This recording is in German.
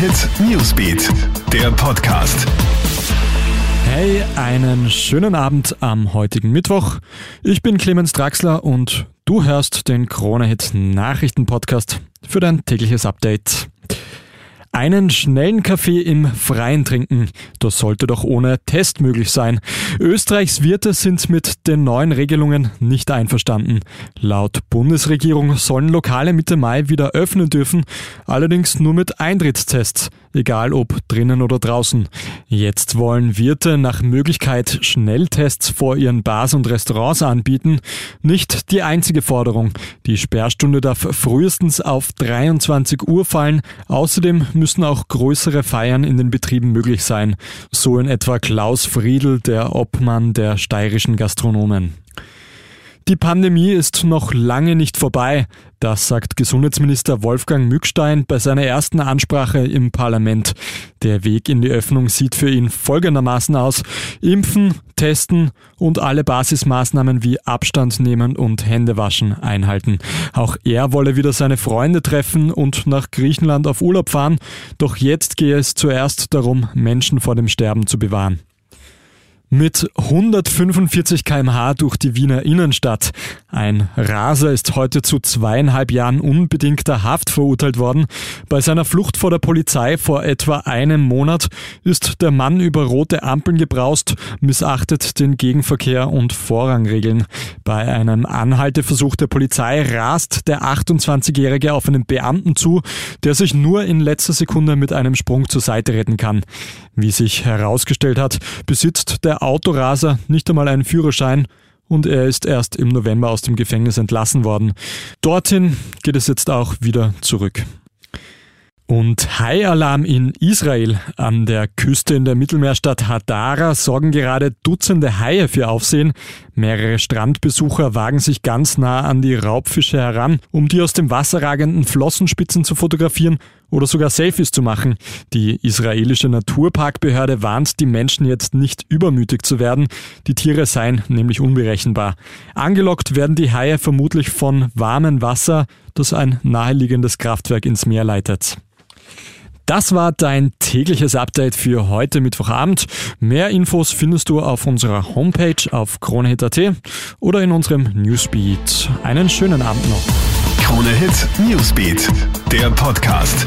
Hit Newsbeat, der Podcast. Hey, einen schönen Abend am heutigen Mittwoch. Ich bin Clemens Draxler und du hörst den Krone Hit Nachrichten Podcast für dein tägliches Update. Einen schnellen Kaffee im Freien trinken, das sollte doch ohne Test möglich sein. Österreichs Wirte sind mit den neuen Regelungen nicht einverstanden. Laut Bundesregierung sollen Lokale Mitte Mai wieder öffnen dürfen, allerdings nur mit Eintrittstests, egal ob drinnen oder draußen. Jetzt wollen Wirte nach Möglichkeit Schnelltests vor ihren Bars und Restaurants anbieten. Nicht die einzige Forderung. Die Sperrstunde darf frühestens auf 23 Uhr fallen. Außerdem müssen auch größere Feiern in den Betrieben möglich sein, so in etwa Klaus Friedl, der Obmann der steirischen Gastronomen. Die Pandemie ist noch lange nicht vorbei. Das sagt Gesundheitsminister Wolfgang Mückstein bei seiner ersten Ansprache im Parlament. Der Weg in die Öffnung sieht für ihn folgendermaßen aus. Impfen, testen und alle Basismaßnahmen wie Abstand nehmen und Händewaschen einhalten. Auch er wolle wieder seine Freunde treffen und nach Griechenland auf Urlaub fahren. Doch jetzt gehe es zuerst darum, Menschen vor dem Sterben zu bewahren. Mit 145 kmh durch die Wiener Innenstadt. Ein Raser ist heute zu zweieinhalb Jahren unbedingter Haft verurteilt worden. Bei seiner Flucht vor der Polizei vor etwa einem Monat ist der Mann über rote Ampeln gebraust, missachtet den Gegenverkehr und Vorrangregeln. Bei einem Anhalteversuch der Polizei rast der 28-Jährige auf einen Beamten zu, der sich nur in letzter Sekunde mit einem Sprung zur Seite retten kann. Wie sich herausgestellt hat, besitzt der Autoraser nicht einmal einen Führerschein und er ist erst im November aus dem Gefängnis entlassen worden. Dorthin geht es jetzt auch wieder zurück. Und Haialarm in Israel. An der Küste in der Mittelmeerstadt Hadara sorgen gerade Dutzende Haie für Aufsehen. Mehrere Strandbesucher wagen sich ganz nah an die Raubfische heran, um die aus dem Wasser ragenden Flossenspitzen zu fotografieren oder sogar Selfies zu machen. Die israelische Naturparkbehörde warnt die Menschen jetzt nicht übermütig zu werden. Die Tiere seien nämlich unberechenbar. Angelockt werden die Haie vermutlich von warmem Wasser, das ein naheliegendes Kraftwerk ins Meer leitet. Das war dein tägliches Update für heute Mittwochabend. Mehr Infos findest du auf unserer Homepage auf kronehit.at oder in unserem Newsbeat. Einen schönen Abend noch. Krone Hit Newsbeat, der Podcast.